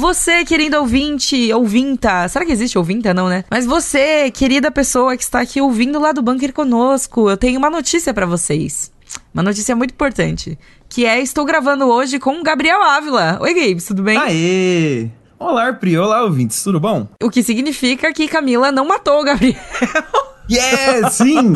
Você, querido ouvinte, ouvinta. Será que existe ouvinta? Não, né? Mas você, querida pessoa que está aqui ouvindo lá do bunker conosco, eu tenho uma notícia para vocês. Uma notícia muito importante. Que é, estou gravando hoje com o Gabriel Ávila. Oi, Gabes, tudo bem? Aê! Olá, Pri. Olá, ouvintes. Tudo bom? O que significa que Camila não matou o Gabriel. Yeah, sim!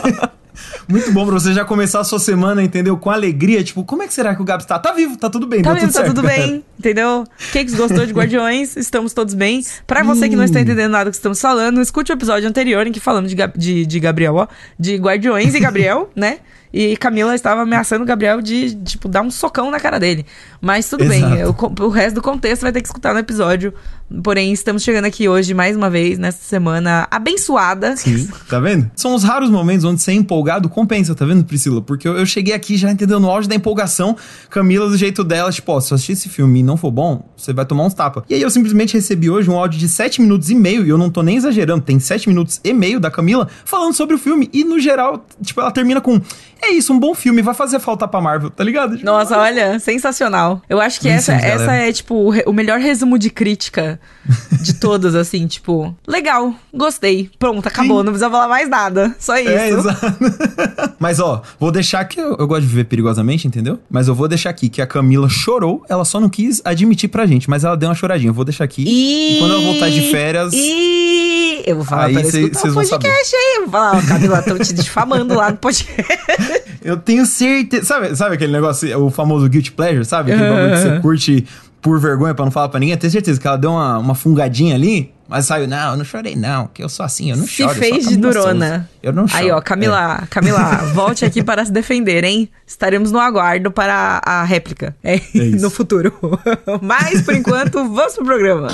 Muito bom pra você já começar a sua semana, entendeu? Com alegria. Tipo, como é que será que o Gabs tá? Tá vivo, tá tudo bem, Tá tá, vivo, tudo tá certo. tudo galera. bem, entendeu? Quem que gostou de Guardiões, estamos todos bem. Pra você que não está entendendo nada do que estamos falando, escute o episódio anterior em que falamos de, Gab- de, de Gabriel, ó. De Guardiões e Gabriel, né? E Camila estava ameaçando o Gabriel de, tipo, dar um socão na cara dele. Mas tudo bem, Exato. o, co- o resto do contexto vai ter que escutar no episódio. Porém, estamos chegando aqui hoje, mais uma vez, nessa semana abençoada. Sim, tá vendo? São os raros momentos onde ser empolgado compensa, tá vendo, Priscila? Porque eu, eu cheguei aqui já entendeu no auge da empolgação, Camila do jeito dela, tipo, ó, se eu assistir esse filme e não for bom, você vai tomar uns tapas. E aí eu simplesmente recebi hoje um áudio de 7 minutos e meio, e eu não tô nem exagerando, tem 7 minutos e meio da Camila falando sobre o filme. E no geral, tipo, ela termina com: É isso, um bom filme, vai fazer falta pra Marvel, tá ligado? Tipo, Nossa, olha, sensacional. Eu acho que essa, essa é, tipo, o re- o melhor resumo de crítica de todas, assim, tipo, legal, gostei, pronto, acabou, Sim. não precisa falar mais nada, só isso. É, exato. Mas ó, vou deixar aqui, eu, eu gosto de viver perigosamente, entendeu? Mas eu vou deixar aqui que a Camila chorou, ela só não quis admitir pra gente, mas ela deu uma choradinha. Eu vou deixar aqui. E... E quando ela voltar de férias. E... Eu vou falar Aí para cê- escutar o podcast aí. Eu vou falar, ó, Camila, estão te difamando lá no podcast. Eu tenho certeza. Sabe, sabe aquele negócio, o famoso guilty pleasure, sabe? Aquele bagulho que você curte por vergonha pra não falar pra ninguém. Eu tenho certeza que ela deu uma, uma fungadinha ali, mas saiu, não, eu não chorei, não, que eu sou assim, eu não Se choro. a fez de Camila durona. Souza. Eu não choro. Aí, ó, É. Camila, Camila, volte aqui para se defender, hein? Estaremos no aguardo para a réplica é, isso. no futuro. Mas, por enquanto, vamos pro programa.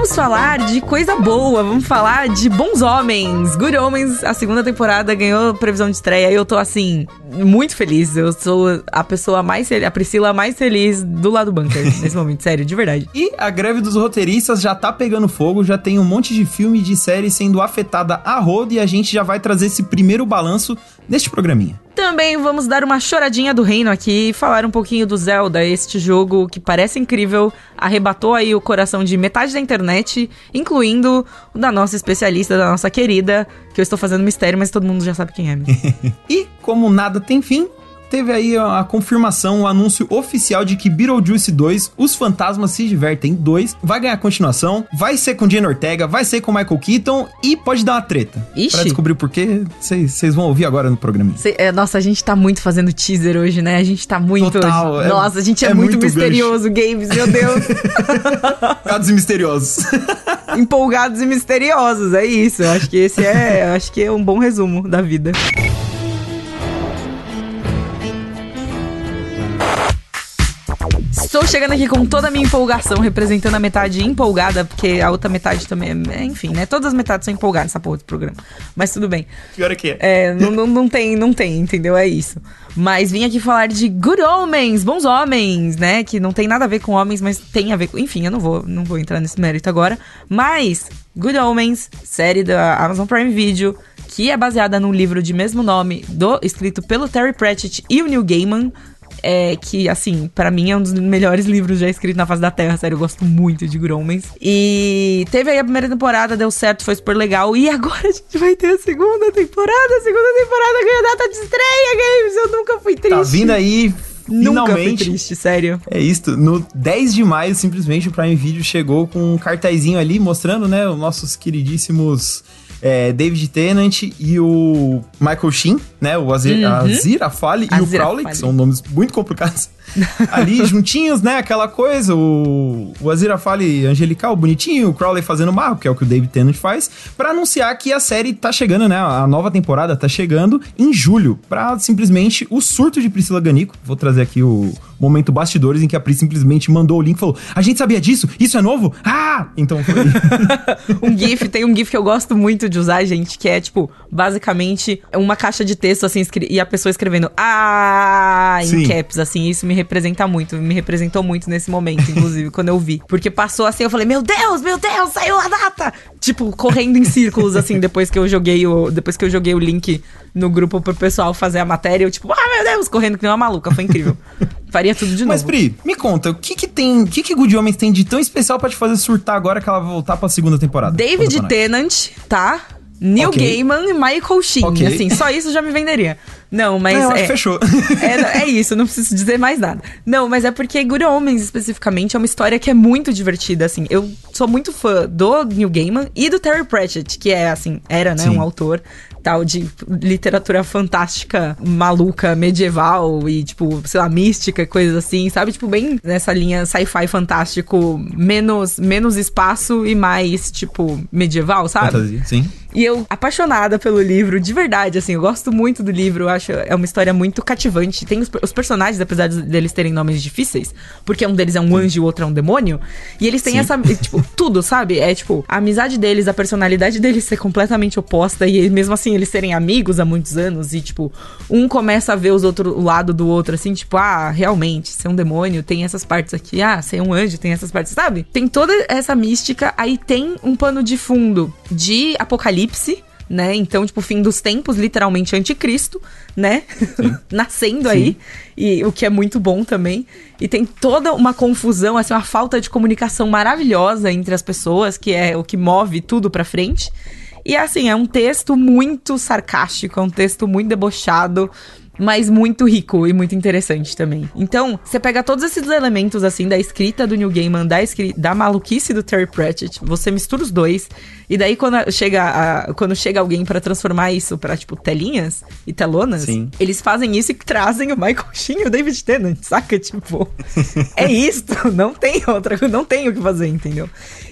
Vamos falar de coisa boa, vamos falar de Bons Homens. Good Homens, a segunda temporada ganhou previsão de estreia e eu tô assim, muito feliz. Eu sou a pessoa mais feliz, a Priscila mais feliz do lado do bunker nesse momento, sério, de verdade. E a greve dos roteiristas já tá pegando fogo, já tem um monte de filme e de série sendo afetada a rodo e a gente já vai trazer esse primeiro balanço neste programinha. Também vamos dar uma choradinha do reino aqui e falar um pouquinho do Zelda, este jogo que parece incrível, arrebatou aí o coração de metade da internet, incluindo o da nossa especialista, da nossa querida, que eu estou fazendo mistério, mas todo mundo já sabe quem é. E como nada tem fim, teve aí a, a confirmação, o anúncio oficial de que Beetlejuice 2, Os Fantasmas Se Divertem 2, vai ganhar continuação, vai ser com Jenna Ortega, vai ser com Michael Keaton e pode dar uma treta. Ixi. Pra descobrir o porquê, vocês vão ouvir agora no programa. Cê- é, nossa, a gente tá muito fazendo teaser hoje, né? A gente tá muito. Total, hoje. é- nossa, a gente é, é muito, muito misterioso, games, meu Deus. Casos misteriosos. Empolgados e misteriosos, é isso. Eu acho que esse é. Acho que é um bom resumo da vida. Estou chegando aqui com toda a minha empolgação, representando a metade empolgada, porque a outra metade também é. Enfim, né? Todas as metades são empolgadas nessa porra desse programa. Mas tudo bem. Pior é que é. É, não, não, não tem, não tem, entendeu? É isso. Mas vim aqui falar de Good Homens, bons homens, né? Que não tem nada a ver com homens, mas tem a ver com. Enfim, eu não vou, não vou entrar nesse mérito agora. Mas, Good Homens, série da Amazon Prime Video, que é baseada num livro de mesmo nome, do, escrito pelo Terry Pratchett e o Neil Gaiman. É, que, assim, pra mim é um dos melhores livros já escritos na face da Terra, sério, eu gosto muito de Good Homens. E teve aí a primeira temporada, deu certo, foi super legal. E agora a gente vai ter a segunda temporada. A segunda temporada ganha data de estreia, Games. Eu nunca fui triste. Tá vindo aí, Nunca fui finalmente. triste, sério. É isto. No 10 de maio, simplesmente, o Prime Video chegou com um cartazinho ali mostrando, né, os nossos queridíssimos é, David Tennant e o Michael Sheen, né, o Azir, Uhum. Azir Afali e o Crowley, que são nomes muito complicados. ali juntinhos, né, aquela coisa, o, o Azir Afali angelical, bonitinho, o Crowley fazendo marro, que é o que o David Tennant faz, pra anunciar que a série tá chegando, né, a nova temporada tá chegando em julho, pra simplesmente o surto de Priscila Ganico, vou trazer aqui o momento bastidores em que a Pri simplesmente mandou o link e falou, a gente sabia disso? Isso é novo? Ah! Então foi... um GIF, tem um GIF que eu gosto muito de usar, gente, que é, tipo, basicamente uma caixa de texto, assim, e a pessoa escrevendo Ah! em Sim. caps, assim, isso me representa muito, me representou muito nesse momento, inclusive, quando eu vi. Porque passou assim, eu falei, meu Deus, meu Deus, saiu a data! Tipo, correndo em círculos, assim, depois que eu joguei o. Depois que eu joguei o link no grupo pro pessoal fazer a matéria, eu, tipo, ah, meu Deus, correndo que nem uma maluca, foi incrível. Faria tudo de Mas, novo. Pri, me conta, o que que tem. O que que Good Homens tem de tão especial pra te fazer surtar agora que ela vai voltar pra segunda temporada? David. Tennant, tá? Neil Ok. Gaiman e Michael Sheen. Ok. Assim, só isso já me venderia. Não, mas. É, acho é- fechou. É, é isso, não preciso dizer mais nada. Não, mas é porque Good Homens, especificamente, é uma história que é muito divertida, assim. Eu sou muito fã do Neil Gaiman e do Terry Pratchett, que é, assim, era, né, Sim. um autor tal de literatura fantástica, maluca, medieval e, tipo, sei lá, mística, coisas assim, sabe? Tipo, bem nessa linha sci-fi fantástico, menos, menos espaço e mais, tipo, medieval, sabe? Fantasia, sim. E eu, apaixonada pelo livro, de verdade, assim, eu gosto muito do livro, acho é uma história muito cativante. Tem os, os personagens, apesar de- deles terem nomes difíceis, porque um deles é um anjo e o outro é um demônio, e eles têm Sim. essa, tipo, tudo, sabe? É tipo, a amizade deles, a personalidade deles ser completamente oposta, e mesmo assim eles serem amigos há muitos anos, e tipo, um começa a ver os outro, o lado do outro, assim, tipo, ah, realmente, ser um demônio tem essas partes aqui, ah, ser um anjo tem essas partes, sabe? Tem toda essa mística, aí tem um pano de fundo de apocalipse, né? Então, tipo, fim dos tempos, literalmente anticristo, né? Nascendo aí. E o que é muito bom também. E tem toda uma confusão, assim, uma falta de comunicação maravilhosa entre as pessoas, que é o que move tudo pra frente. E assim, é um texto muito sarcástico, é um texto muito debochado, mas muito rico e muito interessante também. Então, você pega todos esses elementos, assim, da escrita do Neil Gaiman, da, da maluquice do Terry Pratchett, você mistura os dois, e daí quando chega, a- quando chega alguém pra transformar isso pra, tipo, telinhas e telonas, Sim. eles fazem isso e trazem o Michael Sheen e o David Tennant, saca? Tipo, é isto, não tem outra, não tem o que fazer, entendeu?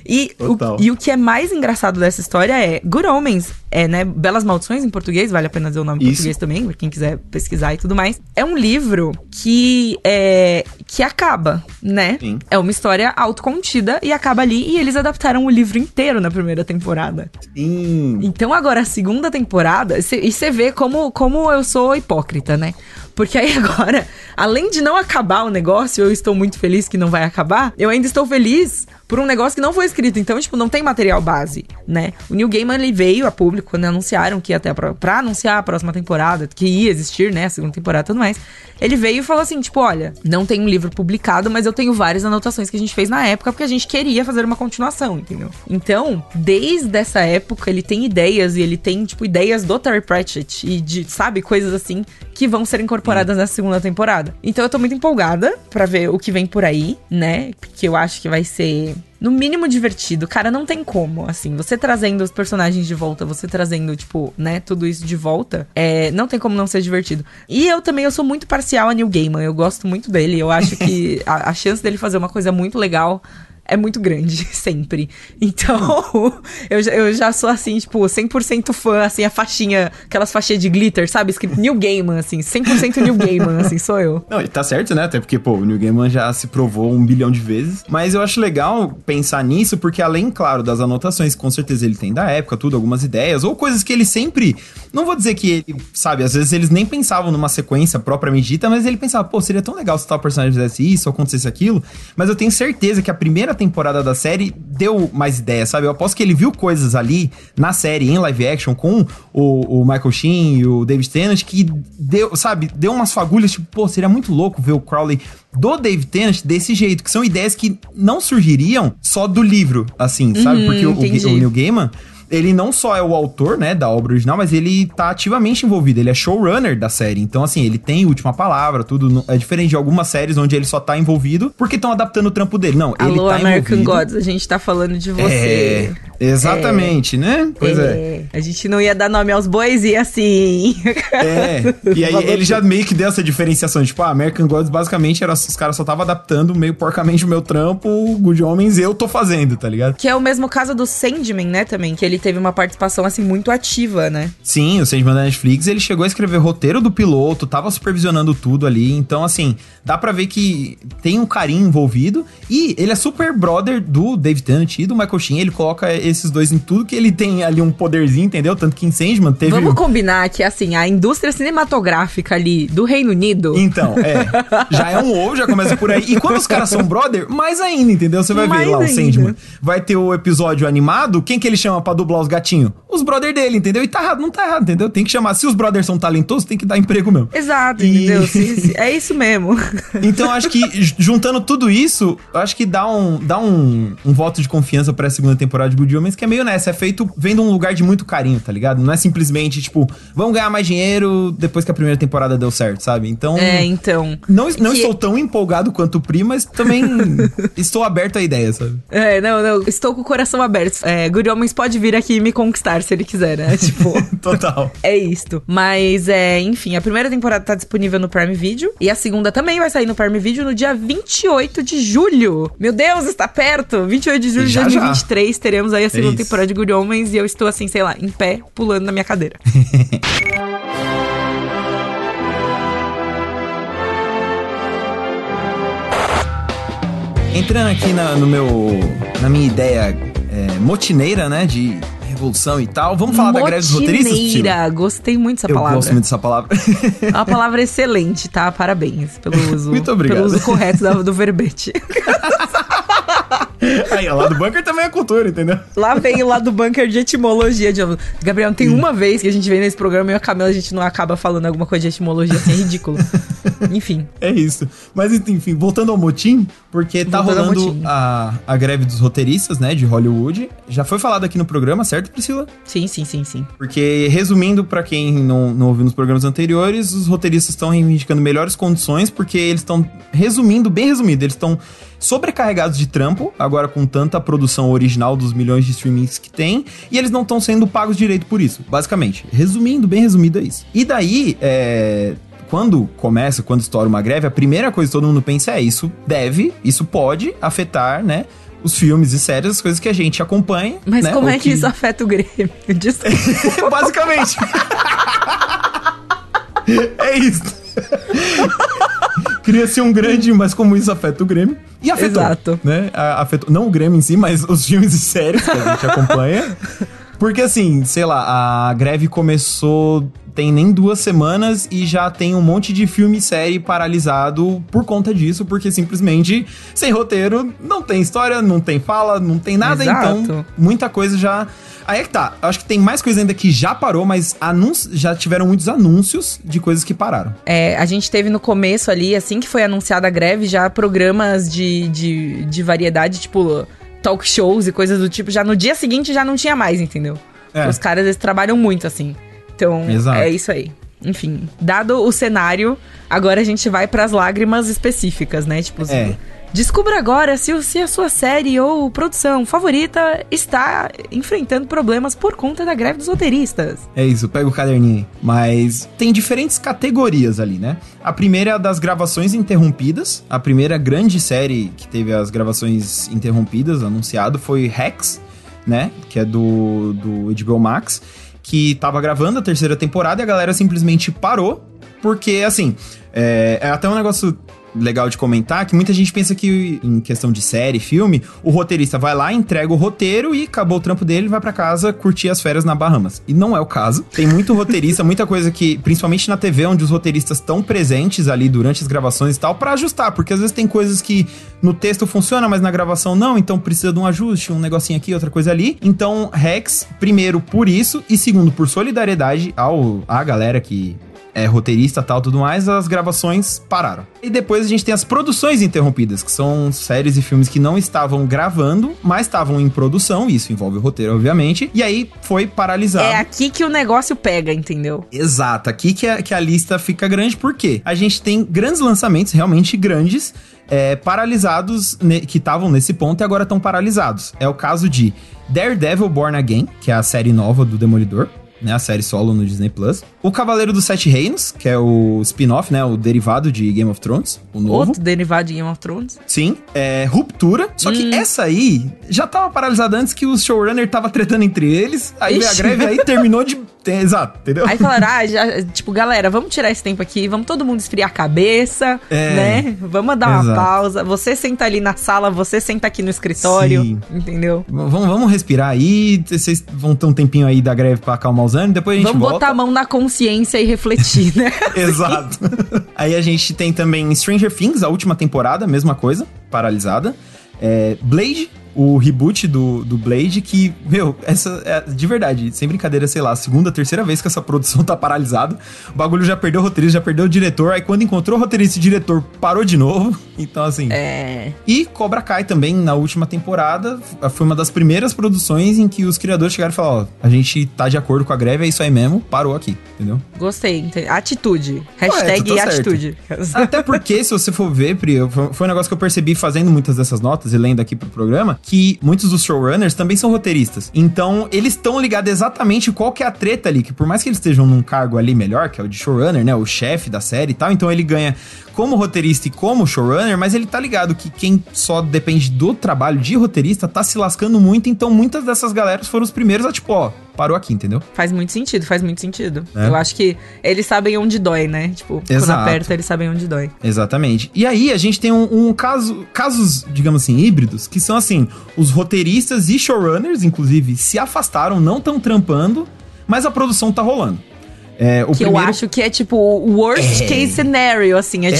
E Total. o, e o que é mais engraçado dessa história é Good Homens, é, né, Belas Maldições em português, vale a pena dizer o nome em português também, pra quem quiser pesquisar e tudo mais. É um livro que é que acaba, né? Sim. É uma história autocontida e acaba ali e eles adaptaram o livro inteiro na primeira temporada. Sim. Então agora a segunda temporada, e você vê como, como eu sou hipócrita, né? Porque aí agora, além de não acabar o negócio, eu estou muito feliz que não vai acabar, eu ainda estou feliz por um negócio que não foi escrito. Então, tipo, não tem material base, né? O Neil Gaiman, ele veio a público quando anunciaram que até pra, pra anunciar a próxima temporada, que ia existir, né? A segunda temporada e tudo mais. Ele veio e falou assim, tipo, olha, não tem um livro publicado, mas eu tenho várias anotações que a gente fez na época, porque a gente queria fazer uma continuação, entendeu? Então, desde essa época, ele tem ideias e ele tem, tipo, ideias do Terry Pratchett e de, sabe, coisas assim que vão ser incorporadas nessa segunda temporada. Então eu tô muito empolgada pra ver o que vem por aí, né? Porque eu acho que vai ser no mínimo divertido. Cara, não tem como, assim, você trazendo os personagens de volta, você trazendo, tipo, né, tudo isso de volta, é, não tem como não ser divertido. E eu também, eu sou muito parcial a Neil Gaiman, eu gosto muito dele, eu acho que a, a chance dele fazer uma coisa muito legal é muito grande, sempre. Então, eu, eu já sou assim, tipo, 100% fã, assim, a faixinha, aquelas faixinhas de glitter, sabe? Escrito New Gaiman, assim, 100% New Gaiman, assim, sou eu. Não, e tá certo, né? Até porque, pô, o New Gaiman já se provou um bilhão de vezes. Mas eu acho legal pensar nisso, porque além, claro, das anotações com certeza ele tem da época, tudo, algumas ideias, ou coisas que ele sempre. Não vou dizer que ele, sabe, às vezes eles nem pensavam numa sequência propriamente dita, mas ele pensava, pô, seria tão legal se tal personagem fizesse isso ou acontecesse aquilo. Mas eu tenho certeza que a primeira temporada da série deu mais ideias, sabe? Eu aposto que ele viu coisas ali na série, em live action, com o, o Michael Sheen e o David Tennant, que deu, sabe, deu umas fagulhas, tipo, pô, seria muito louco ver o Crowley do David Tennant desse jeito, que são ideias que não surgiriam só do livro, assim, sabe? Uhum, Porque o, o, o Neil Gaiman, ele não só é o autor, né, da obra original, mas ele tá ativamente envolvido, ele é showrunner da série. Então, assim, ele tem última palavra, tudo. É diferente de algumas séries onde ele só tá envolvido porque estão adaptando o trampo dele. Não, ele Alô, tá American envolvido. Gods, a gente tá falando de É, você. exatamente, né? Pois é. A gente não ia dar nome aos bois e assim. É, e aí ele já meio que deu essa diferenciação, tipo, ah, American Gods basicamente era, os caras só tava adaptando meio porcamente o meu trampo, o Good Homens eu tô fazendo, tá ligado? Que é o mesmo caso do Sandman, né, também, que ele teve uma participação, assim, muito ativa, né? Sim, o Sandman da Netflix, ele chegou a escrever roteiro do piloto, tava supervisionando tudo ali, então assim, dá pra ver que tem um carinho envolvido, e ele é super brother do David Tennant e do Michael Sheen, ele coloca esses dois em tudo que ele tem ali um poderzinho entendeu? Tanto que em Sandman teve... Vamos combinar que, assim, a indústria cinematográfica ali do Reino Unido... Então, é. Já é um ou, já começa por aí. E quando os caras são brother, mais ainda, entendeu? Você vai Mais ver lá ainda. o Sandman. Vai ter o episódio animado, quem que ele chama pra dublar os gatinhos? Os brother dele, entendeu? E tá errado, não tá errado, entendeu? Tem que chamar. Se os brothers são talentosos, tem que dar emprego mesmo. Exato, E- entendeu? É isso mesmo. Então acho que juntando tudo isso, acho que dá um, dá um, um voto de confiança pra segunda temporada de Good Omens, que é meio nessa, é feito vendo um lugar de muito carinho, tá ligado? Não é simplesmente, tipo, vamos ganhar mais dinheiro depois que a primeira temporada deu certo, sabe? Então. É, então. Não, não Que- estou tão empolgado quanto o Pri, mas também estou aberto à ideia, sabe? É, não, não. Estou com o coração aberto. É, Good Homens pode vir aqui e me conquistar se ele quiser, né? Tipo. Total. É isto. Mas, é, enfim, a primeira temporada tá disponível no Prime Video. E a segunda também vai sair no Prime Video no dia 28 de julho. Meu Deus, está perto! 28 de julho de Já, já. 2023 teremos aí a segunda temporada de Good Homens. E eu estou, assim, sei lá, em pé, pulando na minha cadeira. Entrando aqui na, no meu, na minha ideia é, motineira, né, de revolução e tal, vamos falar da greve dos roteiristas? Motineira. Gostei muito dessa Eu palavra. gosto muito dessa palavra. É uma palavra excelente, tá? Parabéns pelo uso, Muito obrigado. pelo uso correto da- do verbete. Aí, lá do bunker também é cultura, entendeu? Lá vem lá do bunker de etimologia de. Gabriel, tem uma vez que a gente vem nesse programa e a Camila a gente não acaba falando alguma coisa de etimologia assim, é ridículo. Enfim. É isso. Mas enfim, voltando ao motim, porque tá Voltando rolando a, a greve dos roteiristas, né, de Hollywood. Já foi falado aqui no programa, certo, Priscila? Sim, sim, sim, sim. Porque, resumindo, pra quem não, não ouviu nos programas anteriores, os roteiristas estão reivindicando melhores condições, porque eles estão, resumindo, bem resumido, eles estão sobrecarregados de trampo, agora com tanta produção original dos milhões de streamings que tem, e eles não estão sendo pagos direito por isso, basicamente. Resumindo, bem resumido é isso. E daí, é, quando começa, quando estoura uma greve, a primeira coisa que todo mundo pensa é isso deve, isso pode afetar, né, os filmes e séries, as coisas que a gente acompanha. Mas né, como é que isso afeta o Grêmio? Basicamente. é isso. Cria-se um grande, mas como isso afeta o Grêmio. E afetou. Exato. Né? Afetou, não o Grêmio em si, mas os filmes e séries que a gente acompanha. Porque assim, sei lá, a greve começou tem nem duas semanas e já tem um monte de filme e série paralisado por conta disso, porque simplesmente sem roteiro não tem história, não tem fala, não tem nada, Exato. então muita coisa já. Aí é que tá. Eu acho que tem mais coisa ainda que já parou, mas anúncio, já tiveram muitos anúncios de coisas que pararam. É, a gente teve no começo ali, assim que foi anunciada a greve, já programas de, de, de variedade, tipo talk shows e coisas do tipo. Já no dia seguinte já não tinha mais, entendeu? É. Os caras eles trabalham muito, assim. Então, Exato. é isso aí. Enfim, dado o cenário, agora a gente vai pras lágrimas específicas, né? Tipo, É. descubra agora se, se a sua série ou produção favorita está enfrentando problemas por conta da greve dos roteiristas. É isso, pega o caderninho. Mas tem diferentes categorias ali, né? A primeira é a das gravações interrompidas. A primeira grande série que teve as gravações interrompidas anunciado foi Rex, né? Que é do, do HBO Max. Que tava gravando a terceira temporada e a galera simplesmente parou. Porque, assim, é, é até um negócio legal de comentar que muita gente pensa que em questão de série, filme, o roteirista vai lá, entrega o roteiro e acabou o trampo dele, vai pra casa curtir as férias na Bahamas. E não é o caso. Tem muito roteirista, muita coisa que, principalmente na TV, onde os roteiristas estão presentes ali durante as gravações e tal, pra ajustar, porque às vezes tem coisas que no texto funciona, mas na gravação não, então precisa de um ajuste, um negocinho aqui, outra coisa ali. Então, Rex, primeiro por isso e segundo por solidariedade ao à galera que é, roteirista tal, tudo mais, as gravações pararam. E depois a gente tem as produções interrompidas, que são séries e filmes que não estavam gravando, mas estavam em produção, e isso envolve o roteiro, obviamente, e aí foi paralisado. É aqui que o negócio pega, entendeu? Exato, aqui que a, que a lista fica grande, porque a gente tem grandes lançamentos, realmente grandes, é, paralisados, ne- que estavam nesse ponto e agora estão paralisados. É o caso de Daredevil Born Again, que é a série nova do Demolidor. Né, a série solo no Disney Plus. O Cavaleiro dos Sete Reinos, que é o spin-off, né? O derivado de Game of Thrones, o novo. Outro derivado de Game of Thrones. Sim, é Ruptura. Só que Hum. essa aí já tava paralisada antes que o showrunner tava tretando entre eles. Aí a greve aí terminou de tem, exato, entendeu? Aí falaram, ah, já, tipo, galera, vamos tirar esse tempo aqui, vamos todo mundo esfriar a cabeça, é, né? Vamos dar uma exato. pausa. Você senta ali na sala, você senta aqui no escritório, Sim. entendeu? Vamos, vamos respirar aí, vocês vão ter um tempinho aí da greve pra acalmar os ânimos, depois a gente vamos volta. Vamos botar a mão na consciência e refletir, né? exato. aí a gente tem também Stranger Things, a última temporada, mesma coisa, paralisada. É, Blade, o reboot do, do Blade, que, meu, essa é de verdade, sem brincadeira, sei lá, segunda, terceira vez que essa produção tá paralisada. O bagulho já perdeu o roteirista, já perdeu o diretor. Aí quando encontrou o roteirista e o diretor, parou de novo. Então, assim. É. E Cobra Kai também, na última temporada, foi uma das primeiras produções em que os criadores chegaram e falaram: ó, a gente tá de acordo com a greve, é isso aí mesmo, parou aqui, entendeu? Gostei. Atitude. Hashtag tá atitude. Até porque, se você for ver, Pri, foi um negócio que eu percebi fazendo muitas dessas notas e lendo aqui pro programa, que muitos dos showrunners também são roteiristas. Então, eles estão ligados exatamente qual que é a treta ali, que por mais que eles estejam num cargo ali melhor, que é o de showrunner, né, o chefe da série e tal, então ele ganha como roteirista e como showrunner, mas ele tá ligado que quem só depende do trabalho de roteirista tá se lascando muito, então muitas dessas galeras foram os primeiros a tipo, ó, parou aqui, entendeu? Faz muito sentido, faz muito sentido. É. Eu acho que eles sabem onde dói, né? Tipo, Exato. quando aperta, eles sabem onde dói. Exatamente. E aí a gente tem um, um, caso, casos, digamos assim, híbridos, que são assim, os roteiristas e showrunners, inclusive, se afastaram, não estão trampando, mas a produção tá rolando. É, que primeiro... eu acho que é tipo o worst é... case scenario, assim. É, é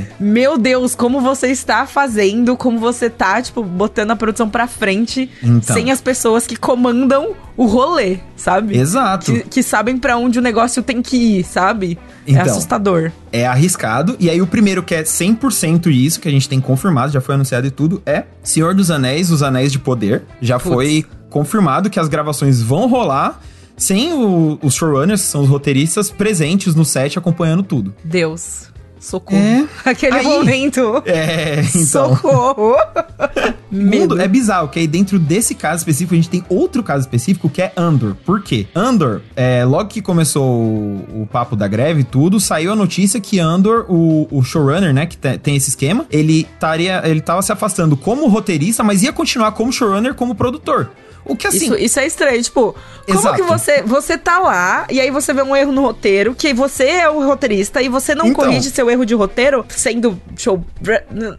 tipo, meu Deus, como você está fazendo, como você tá, tipo, botando a produção pra frente então. sem as pessoas que comandam o rolê, sabe? Exato. Que, que sabem para onde o negócio tem que ir, sabe? É então, é assustador. É arriscado. E aí, o primeiro que é 100% isso, que a gente tem confirmado, já foi anunciado e tudo, é Senhor dos Anéis, Os Anéis de Poder. Já foi confirmado que as gravações vão rolar sem o, os showrunners, que são os roteiristas, presentes no set acompanhando tudo. Deus. Socorro. É. Aquele aí, momento. É, então. Socorro. Mundo, é bizarro que aí dentro desse caso específico a gente tem outro caso específico que é Andor. Por quê? Andor, é, logo que começou o, o, papo da greve e tudo, saiu a notícia que Andor, o, o showrunner, né, que tem esse esquema, ele estaria, ele tava se afastando como roteirista, mas ia continuar como showrunner, como produtor. O que assim. Isso, isso é estranho. Tipo, como Exato. que você, você tá lá e aí você vê um erro no roteiro, que você é o roteirista e você não então, corrige seu erro de roteiro sendo show.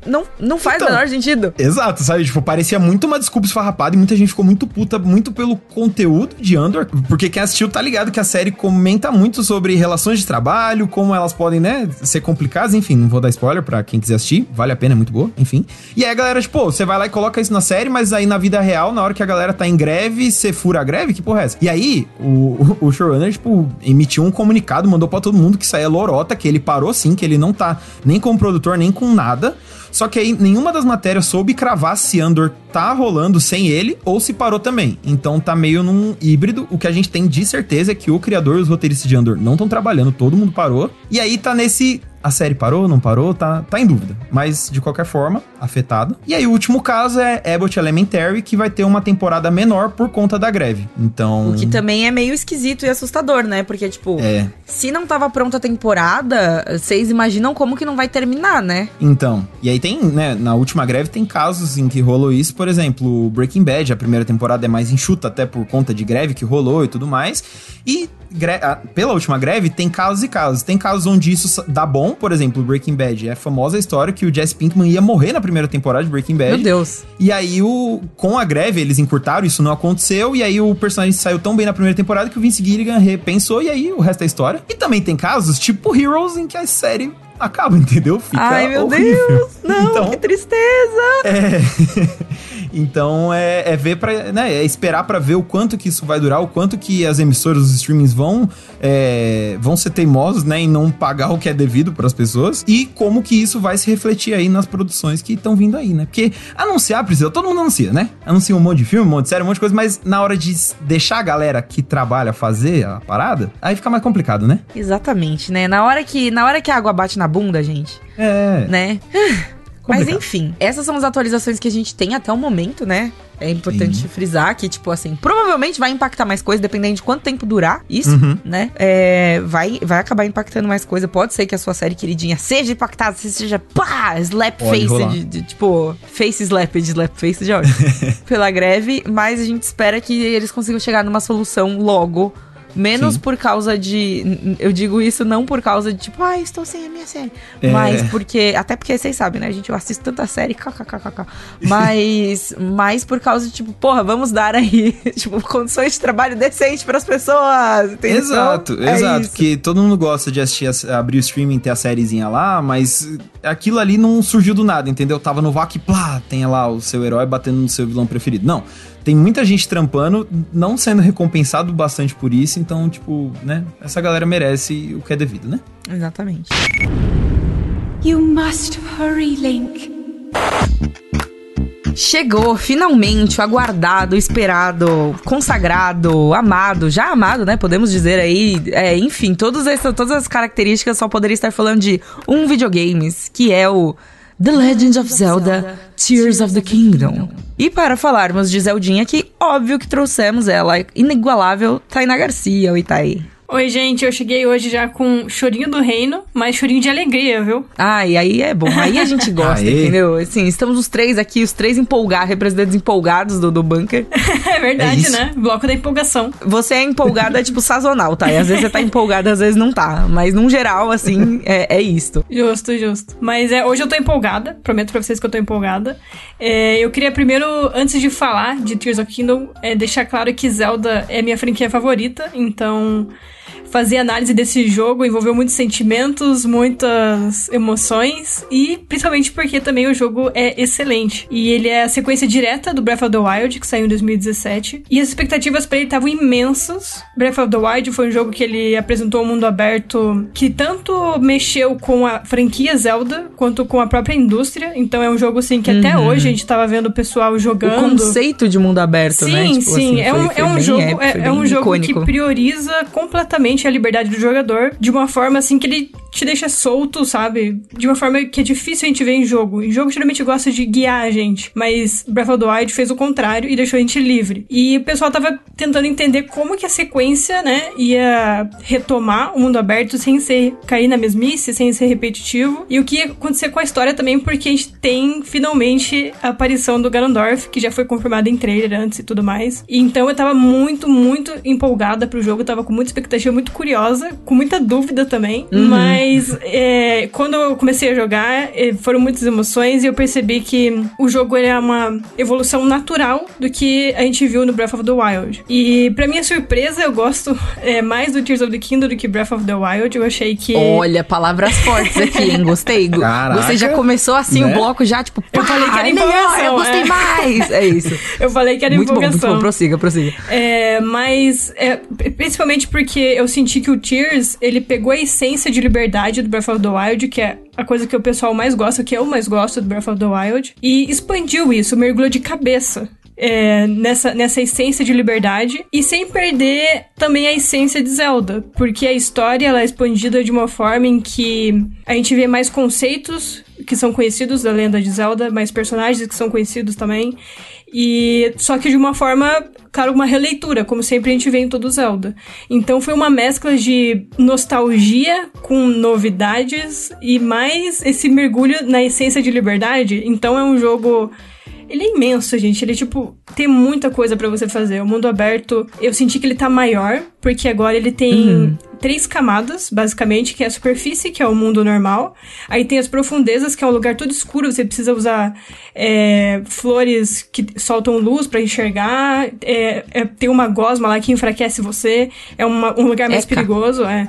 Não, não faz então, o menor sentido. Exato, sabe? Tipo, parecia muito uma desculpa esfarrapada e muita gente ficou muito puta, muito pelo conteúdo de Andor. Porque quem assistiu tá ligado que a série comenta muito sobre relações de trabalho, como elas podem, né, ser complicadas. Enfim, não vou dar spoiler pra quem quiser assistir. Vale a pena, é muito boa. Enfim. E aí a galera, tipo, você vai lá e coloca isso na série, mas aí na vida real, na hora que a galera tá em greve, você fura a greve? Que porra é essa? E aí, o, o, showrunner, tipo, emitiu um comunicado, mandou pra todo mundo que é lorota, que ele parou sim, que ele não tá nem como produtor, nem com nada. Só que aí nenhuma das matérias soube cravar se Andor tá rolando sem ele ou se parou também. Então tá meio num híbrido. O que a gente tem de certeza é que o criador e os roteiristas de Andor não estão trabalhando, todo mundo parou. E aí tá nesse a série parou, não parou, tá, tá em dúvida. Mas, de qualquer forma, afetado. E aí, o último caso é Abbott Elementary, que vai ter uma temporada menor por conta da greve. Então. O que também é meio esquisito e assustador, né? Porque, tipo, é. se não tava pronta a temporada, vocês imaginam como que não vai terminar, né? Então. E aí tem, né, na última greve tem casos em que rolou isso, por exemplo, Breaking Bad, a primeira temporada é mais enxuta, até por conta de greve que rolou e tudo mais. E pela última greve, tem casos e casos. Tem casos onde isso dá bom, por exemplo, Breaking Bad. É a famosa história que o Jesse Pinkman ia morrer na primeira temporada de Breaking Bad. Meu Deus. E aí, o, com a greve, eles encurtaram, isso não aconteceu. E aí, o personagem saiu tão bem na primeira temporada que o Vince Gilligan repensou. E aí, o resto é história. E também tem casos, tipo Heroes, em que a série acaba, entendeu? Fica Ai, meu horrível. Deus! Não, então, que tristeza! É. Então é, é ver para, né, é esperar para ver o quanto que isso vai durar, o quanto que as emissoras, os streamings vão é, vão ser teimosos, né, em não pagar o que é devido para as pessoas e como que isso vai se refletir aí nas produções que estão vindo aí, né? Porque anunciar, Priscila, todo mundo anuncia, né? Anuncia um monte de filme, um monte de série, um monte de coisa, mas na hora de deixar a galera que trabalha fazer a parada, aí fica mais complicado, né? Exatamente, né? Na hora que na hora que a água bate na bunda, gente. É. Né? Mas enfim, essas são as atualizações que a gente tem até o momento, né? É importante Sim. frisar que, tipo assim, provavelmente vai impactar mais coisa, dependendo de quanto tempo durar isso, uhum. né? É, vai, vai acabar impactando mais coisa. Pode ser que a sua série queridinha seja impactada, seja pá, slap Pode face, de, de, tipo, face slap de slap face de pela greve, mas a gente espera que eles consigam chegar numa solução logo Menos Sim. por causa de. Eu digo isso não por causa de tipo, ah, estou sem a minha série. É. Mas porque. Até porque vocês sabem, né? Gente, eu assisto tanta série, kkkk. Mas. mais por causa de, tipo, porra, vamos dar aí, tipo, condições de trabalho decente para as pessoas. Entendeu? Exato, é exato. isso. Porque todo mundo gosta de assistir, a- abrir o streaming, ter a sériezinha lá, mas aquilo ali não surgiu do nada, entendeu? Tava no VAC, plá, tem lá o seu herói batendo no seu vilão preferido. Não. Tem muita gente trampando, não sendo recompensado bastante por isso, então, tipo, né? Essa galera merece o que é devido, né? Exatamente. You must hurry, Link. Chegou, finalmente, o aguardado, o esperado, consagrado, amado, já amado, né? Podemos dizer aí. É, enfim, todas essas, todas as características só poderia estar falando de um videogames, que é o The Legend of Zelda Tears of the Kingdom. E para falarmos de Zeldinha aqui, óbvio que trouxemos ela, inigualável Tainá Garcia, o Itaí. Oi, gente, eu cheguei hoje já com chorinho do reino, mas chorinho de alegria, viu? Ah, e aí é bom. Aí a gente gosta, Aê. entendeu? Assim, estamos os três aqui, os três empolgados, representantes empolgados do, do bunker. É É verdade, isso. né? Bloco da empolgação. Você é empolgada, tipo, sazonal, tá? E às vezes você tá empolgada, às vezes não tá. Mas, num geral, assim, é, é isto. Justo, justo. Mas é, hoje eu tô empolgada, prometo pra vocês que eu tô empolgada. É, eu queria primeiro, antes de falar de Tears of Kingdom, é, deixar claro que Zelda é minha franquia favorita, então fazer análise desse jogo envolveu muitos sentimentos, muitas emoções e principalmente porque também o jogo é excelente. E ele é a sequência direta do Breath of the Wild, que saiu em 2017, e as expectativas pra ele estavam imensas. Breath of the Wild foi um jogo que ele apresentou um mundo aberto que tanto mexeu com a franquia Zelda quanto com a própria indústria. Então é um jogo assim que até hoje a gente tava vendo o pessoal O jogando. conceito de mundo aberto, Sim, né? Tipo, sim. assim, é um, é um jogo, épico, é, é um jogo icônico. que prioriza completamente a liberdade do jogador de uma forma assim que ele te deixa solto, sabe? De uma forma que é difícil a gente ver em jogo. Em jogo geralmente gosta de guiar a gente, mas Breath of the Wild fez o contrário e deixou a gente livre. E o pessoal tava tentando entender como que a sequência, né, ia retomar o mundo aberto sem ser cair na mesmice, sem ser repetitivo. E o que ia acontecer com a história também, porque a gente tem finalmente a aparição do Ganondorf, que já foi confirmada em trailer antes e tudo mais. E então eu tava muito, muito empolgada pro jogo, tava com muita expectativa, muito curiosa, com muita dúvida também. Mas é, quando eu comecei a jogar, é, foram muitas emoções e eu percebi que o jogo ele é uma evolução natural do que a gente viu no Breath of the Wild. E pra minha surpresa, eu gosto é, mais do Tears of the Kingdom do que Breath of the Wild. Eu achei que. Olha, palavras fortes aqui, hein? Gostei. Go- Caraca. Você já começou assim Né? o bloco, já, tipo, Eu falei que era é empolgação, eu gostei é. mais. É isso. Eu falei que era muito bom, muito empolgação. bom. Prossiga, prossiga. É, mas é, principalmente porque eu senti que o Tears, ele pegou a essência de liberdade do Breath of the Wild, que é a coisa que o pessoal mais gosta, que eu mais gosto do Breath of the Wild, e expandiu isso, mergulhou de cabeça. é, nessa, nessa essência de liberdade e sem perder também a essência de Zelda, porque a história ela é expandida de uma forma em que a gente vê mais conceitos que são conhecidos da lenda de Zelda, mais personagens que são conhecidos também, e só que de uma forma, claro, uma releitura, como sempre a gente vê em todo Zelda. Então foi uma mescla de nostalgia com novidades e mais esse mergulho na essência de liberdade. Então é um jogo ele é imenso, gente. Ele, tipo, tem muita coisa pra você fazer. O mundo aberto, eu senti que ele tá maior, porque agora ele tem três camadas, basicamente, que é a superfície, que é o mundo normal. Aí tem as profundezas, que é um lugar todo escuro, você precisa usar é, flores que soltam luz pra enxergar. É, é, tem uma gosma lá que enfraquece você. É uma- um lugar mais Eca. perigoso, é.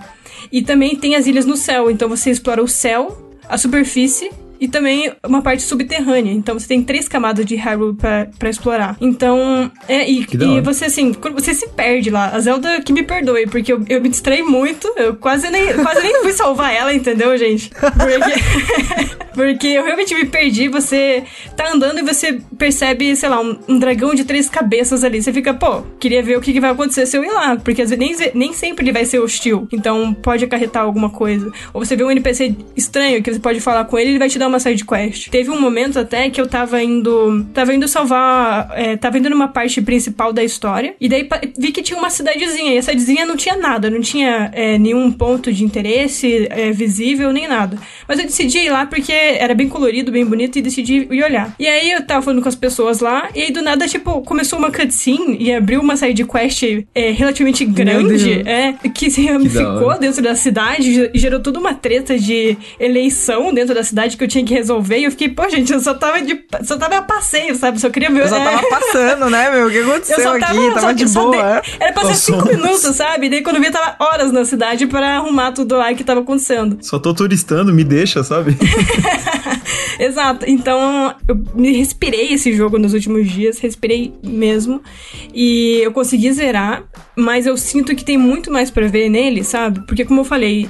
E também tem as ilhas no céu, então você explora o céu, a superfície e também uma parte subterrânea. Então você tem três camadas de Hyrule pra, pra explorar. Então, é, e, e você assim, você se perde lá. A Zelda que me perdoe, porque eu, eu me distraí muito, eu quase nem, quase nem fui salvar ela, entendeu, gente? Porque, porque eu realmente me perdi. Você tá andando e você percebe, sei lá, um, um dragão de três cabeças ali. Você fica, pô, queria ver o que, que vai acontecer se eu ir lá. Porque às vezes nem, nem sempre ele vai ser hostil. Então pode acarretar alguma coisa. Ou você vê um NPC estranho que você pode falar com ele, ele vai te dar finalizar uma side quest. Teve um momento até que eu tava indo. Tava indo salvar. É, tava indo numa parte principal da história. E daí vi que tinha uma cidadezinha. E a cidadezinha não tinha nada, não tinha é, nenhum ponto de interesse é, visível, nem nada. Mas eu decidi ir lá porque era bem colorido, bem bonito, e decidi ir olhar. E aí eu tava falando com as pessoas lá, e aí do nada, tipo, começou uma cutscene e abriu uma side quest é, relativamente grande, é, que se ramificou dentro da cidade e gerou toda uma treta de eleição dentro da cidade que eu tinha que resolver. E eu fiquei, pô, gente, eu só tava de. só tava a passeio, sabe? Só queria ver. Eu só tava é. passando, né, meu? O que aconteceu tava, aqui? Tava de boa. De, era pra ser cinco minutos, sabe? E daí quando eu vi, tava horas na cidade pra arrumar tudo lá que tava acontecendo. Só tô turistando, me deixa, sabe? Exato. Então, eu me respirei esse jogo nos últimos dias, respirei mesmo. E eu consegui zerar, mas eu sinto que tem muito mais para ver nele, sabe? Porque, como eu falei,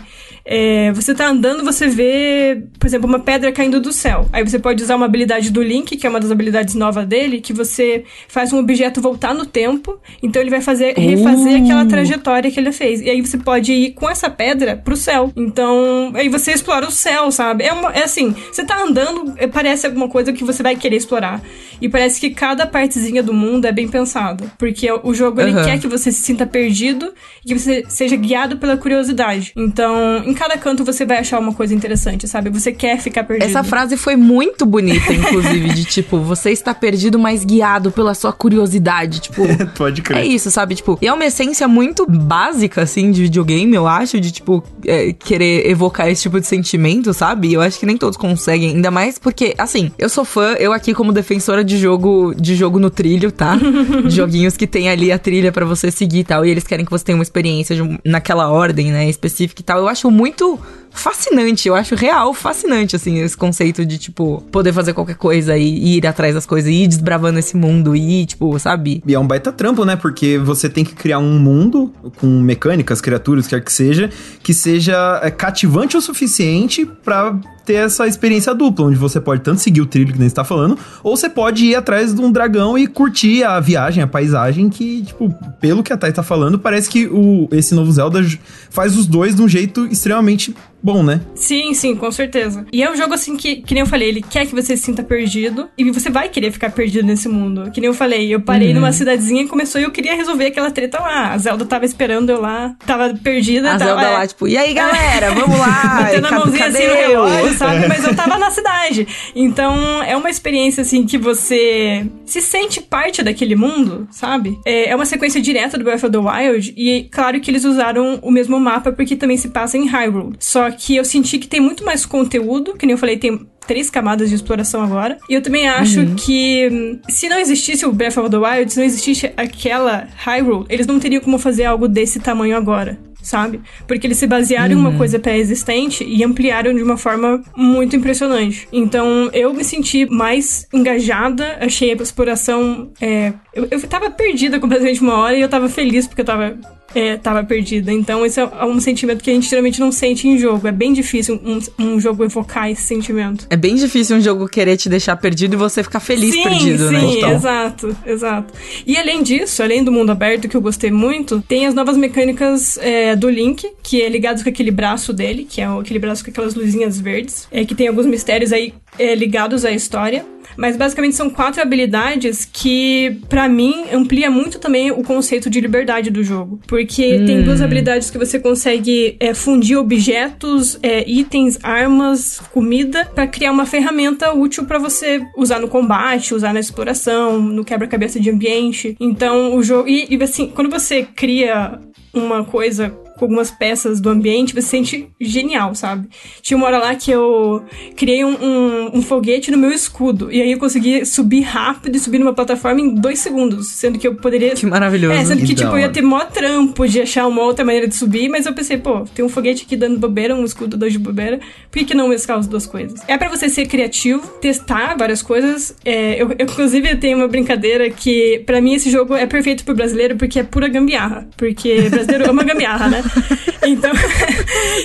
é, você tá andando, você vê, por exemplo, uma pedra caindo do céu. Aí você pode usar uma habilidade do Link, que é uma das habilidades novas dele, que você faz um objeto voltar no tempo. Então ele vai fazer refazer uh. aquela trajetória que ele fez. E aí você pode ir com essa pedra pro céu. Então, aí você explora o céu, sabe? É, uma, é assim, você tá andando, é, parece alguma coisa que você vai querer explorar. E parece que cada partezinha do mundo é bem pensado. Porque o jogo, ele quer que você se sinta perdido e que você seja guiado pela curiosidade. Então, em cada canto você vai achar uma coisa interessante, sabe? Você quer ficar perdido. Essa frase foi muito bonita, inclusive, de tipo, você está perdido, mas guiado pela sua curiosidade. Tipo, pode crer. É isso, sabe? Tipo, e é uma essência muito básica, assim, de videogame, eu acho, de tipo, é, querer evocar esse tipo de sentimento, sabe? Eu acho que nem todos conseguem, ainda mais porque, assim, eu sou fã, eu aqui como defensora de jogo, de jogo no trilho, tá? de joguinhos que tem ali a trilha para você seguir e tal, e eles querem que você tenha uma experiência de, naquela ordem, né, específica e tal. Eu acho muito fascinante, eu acho real fascinante, assim, esse conceito de, tipo, poder fazer qualquer coisa e, e, ir atrás das coisas, e ir desbravando esse mundo, e, tipo, sabe? E é um baita trampo, né? Porque você tem que criar um mundo com mecânicas, criaturas, quer que seja, que seja é, cativante o suficiente para ter essa experiência dupla, onde você pode tanto seguir o trilho que nem está falando, ou você pode ir atrás de um dragão e curtir a viagem, a paisagem, que, tipo, pelo que a Thay tá falando, parece que o, esse novo Zelda faz os dois de um jeito extremamente bom, né? Sim, sim, com certeza. E é um jogo assim que, que nem eu falei, ele quer que você se sinta perdido e você vai querer ficar perdido nesse mundo. Que nem eu falei, eu parei uhum. numa cidadezinha e começou e eu queria resolver aquela treta lá. A Zelda tava esperando eu lá, tava perdida. A tava, Zelda é... lá, tipo, e aí galera, vamos lá? Batendo a mãozinha assim no relógio, sabe? Mas eu tava na cidade. Então é uma experiência assim que você se sente parte daquele mundo, sabe? É, é uma sequência direta do Breath of the Wild e claro que eles usaram o mesmo mapa porque também se passa em Hyrule. Só que eu senti que tem muito mais conteúdo, que nem eu falei, tem três camadas de exploração agora. E eu também acho uhum. que se não existisse o Breath of the Wild, se não existisse aquela Hyrule, eles não teriam como fazer algo desse tamanho agora sabe? Porque eles se basearam uhum. em uma uhum. coisa pré-existente e ampliaram de uma forma muito impressionante. Então eu me senti mais engajada, achei a exploração. É, eu, eu tava perdida completamente uma hora e eu tava feliz porque eu tava é, tava perdida. Então, esse é um sentimento que a gente geralmente não sente em jogo. É bem difícil um, um jogo evocar esse sentimento. É bem difícil um jogo querer te deixar perdido e você ficar feliz sim, perdido, sim, né? Sim, exato, exato. E além disso, além do mundo aberto, que eu gostei muito, tem as novas mecânicas é, do Link, que é ligado com aquele braço dele, que é aquele braço com aquelas luzinhas verdes, é, que tem alguns mistérios aí é, ligados à história. Mas basicamente são quatro habilidades que, para mim, amplia muito também o conceito de liberdade do jogo. Porque hum. tem duas habilidades que você consegue é, fundir objetos, é, itens, armas, comida, para criar uma ferramenta útil para você usar no combate, usar na exploração, no quebra-cabeça de ambiente. Então, o jogo. E, e assim, quando você cria uma coisa com algumas peças do ambiente, você se sente genial, sabe? Tinha uma hora lá que eu criei um, um, um, foguete no meu escudo. E aí eu consegui subir rápido e subir numa plataforma em dois segundos. Sendo que eu poderia. Que maravilhoso. É, sendo que, tipo, eu ia ter mó trampo de achar uma outra maneira de subir, mas eu pensei, pô, tem um foguete aqui dando bobeira, um escudo dando de bobeira. Por que, que não mesclar as duas coisas? É para você ser criativo, testar várias coisas. É, eu, eu, inclusive, tenho uma brincadeira que, para mim, esse jogo é perfeito pro brasileiro porque é pura gambiarra. Porque brasileiro ama gambiarra, né? Então,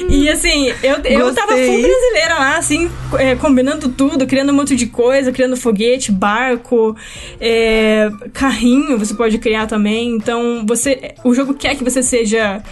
e assim, eu, eu tava full brasileira lá, assim, é, combinando tudo, criando um monte de coisa, criando foguete, barco, é, carrinho você pode criar também. Então, você, o jogo quer que você seja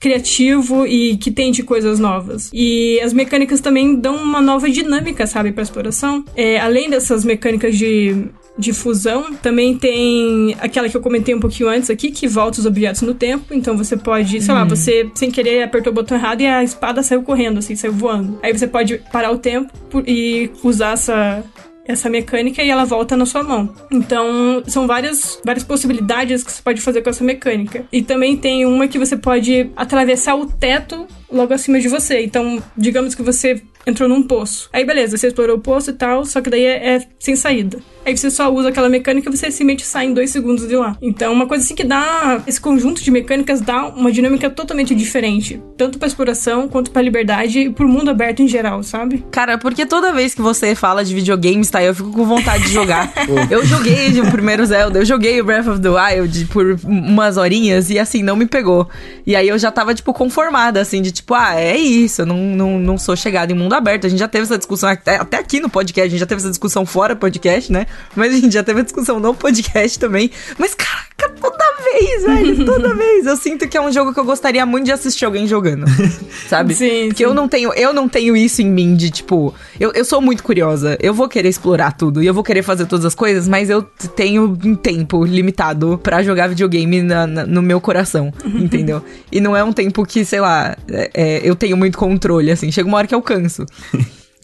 criativo e que tente coisas novas. E as mecânicas também dão uma nova dinâmica, sabe, pra exploração. É, além dessas mecânicas de de fusão. Também tem aquela que eu comentei um pouquinho antes aqui, que volta os objetos no tempo. Então você pode, sei lá, você sem querer apertou o botão errado e a espada saiu correndo, assim, saiu voando. Aí você pode parar o tempo e usar essa. Essa mecânica e ela volta na sua mão. Então, são várias, várias possibilidades que você pode fazer com essa mecânica. E também tem uma que você pode atravessar o teto logo acima de você. Então, digamos que você entrou num poço. Aí, beleza, você explorou o poço e tal, só que daí é, é sem saída. Aí você só usa aquela mecânica e você simplesmente sai em dois segundos de lá. Então, uma coisa assim que dá. Esse conjunto de mecânicas dá uma dinâmica totalmente diferente. Tanto pra exploração, quanto pra liberdade e pro mundo aberto em geral, sabe? Cara, porque toda vez que você fala de videogames, tá? Eu fico com vontade de jogar. eu joguei o primeiro Zelda, eu joguei o Breath of the Wild por umas horinhas e assim, não me pegou. E aí eu já tava, tipo, conformada, assim, de tipo, ah, é isso, eu não, não, não sou chegada em mundo aberto. A gente já teve essa discussão até, até aqui no podcast, a gente já teve essa discussão fora podcast, né? Mas a gente já teve a discussão no podcast também. Mas, caraca, toda vez, velho, toda vez. Eu sinto que é um jogo que eu gostaria muito de assistir alguém jogando. Sabe? Sim, Porque sim. eu não tenho, eu não tenho isso em mim de tipo, eu, eu sou muito curiosa. Eu vou querer explorar tudo e eu vou querer fazer todas as coisas, mas eu tenho um tempo limitado pra jogar videogame na- na- no meu coração, entendeu? E não é um tempo que, sei lá, é- é, eu tenho muito controle, assim. Chega uma hora que eu canso.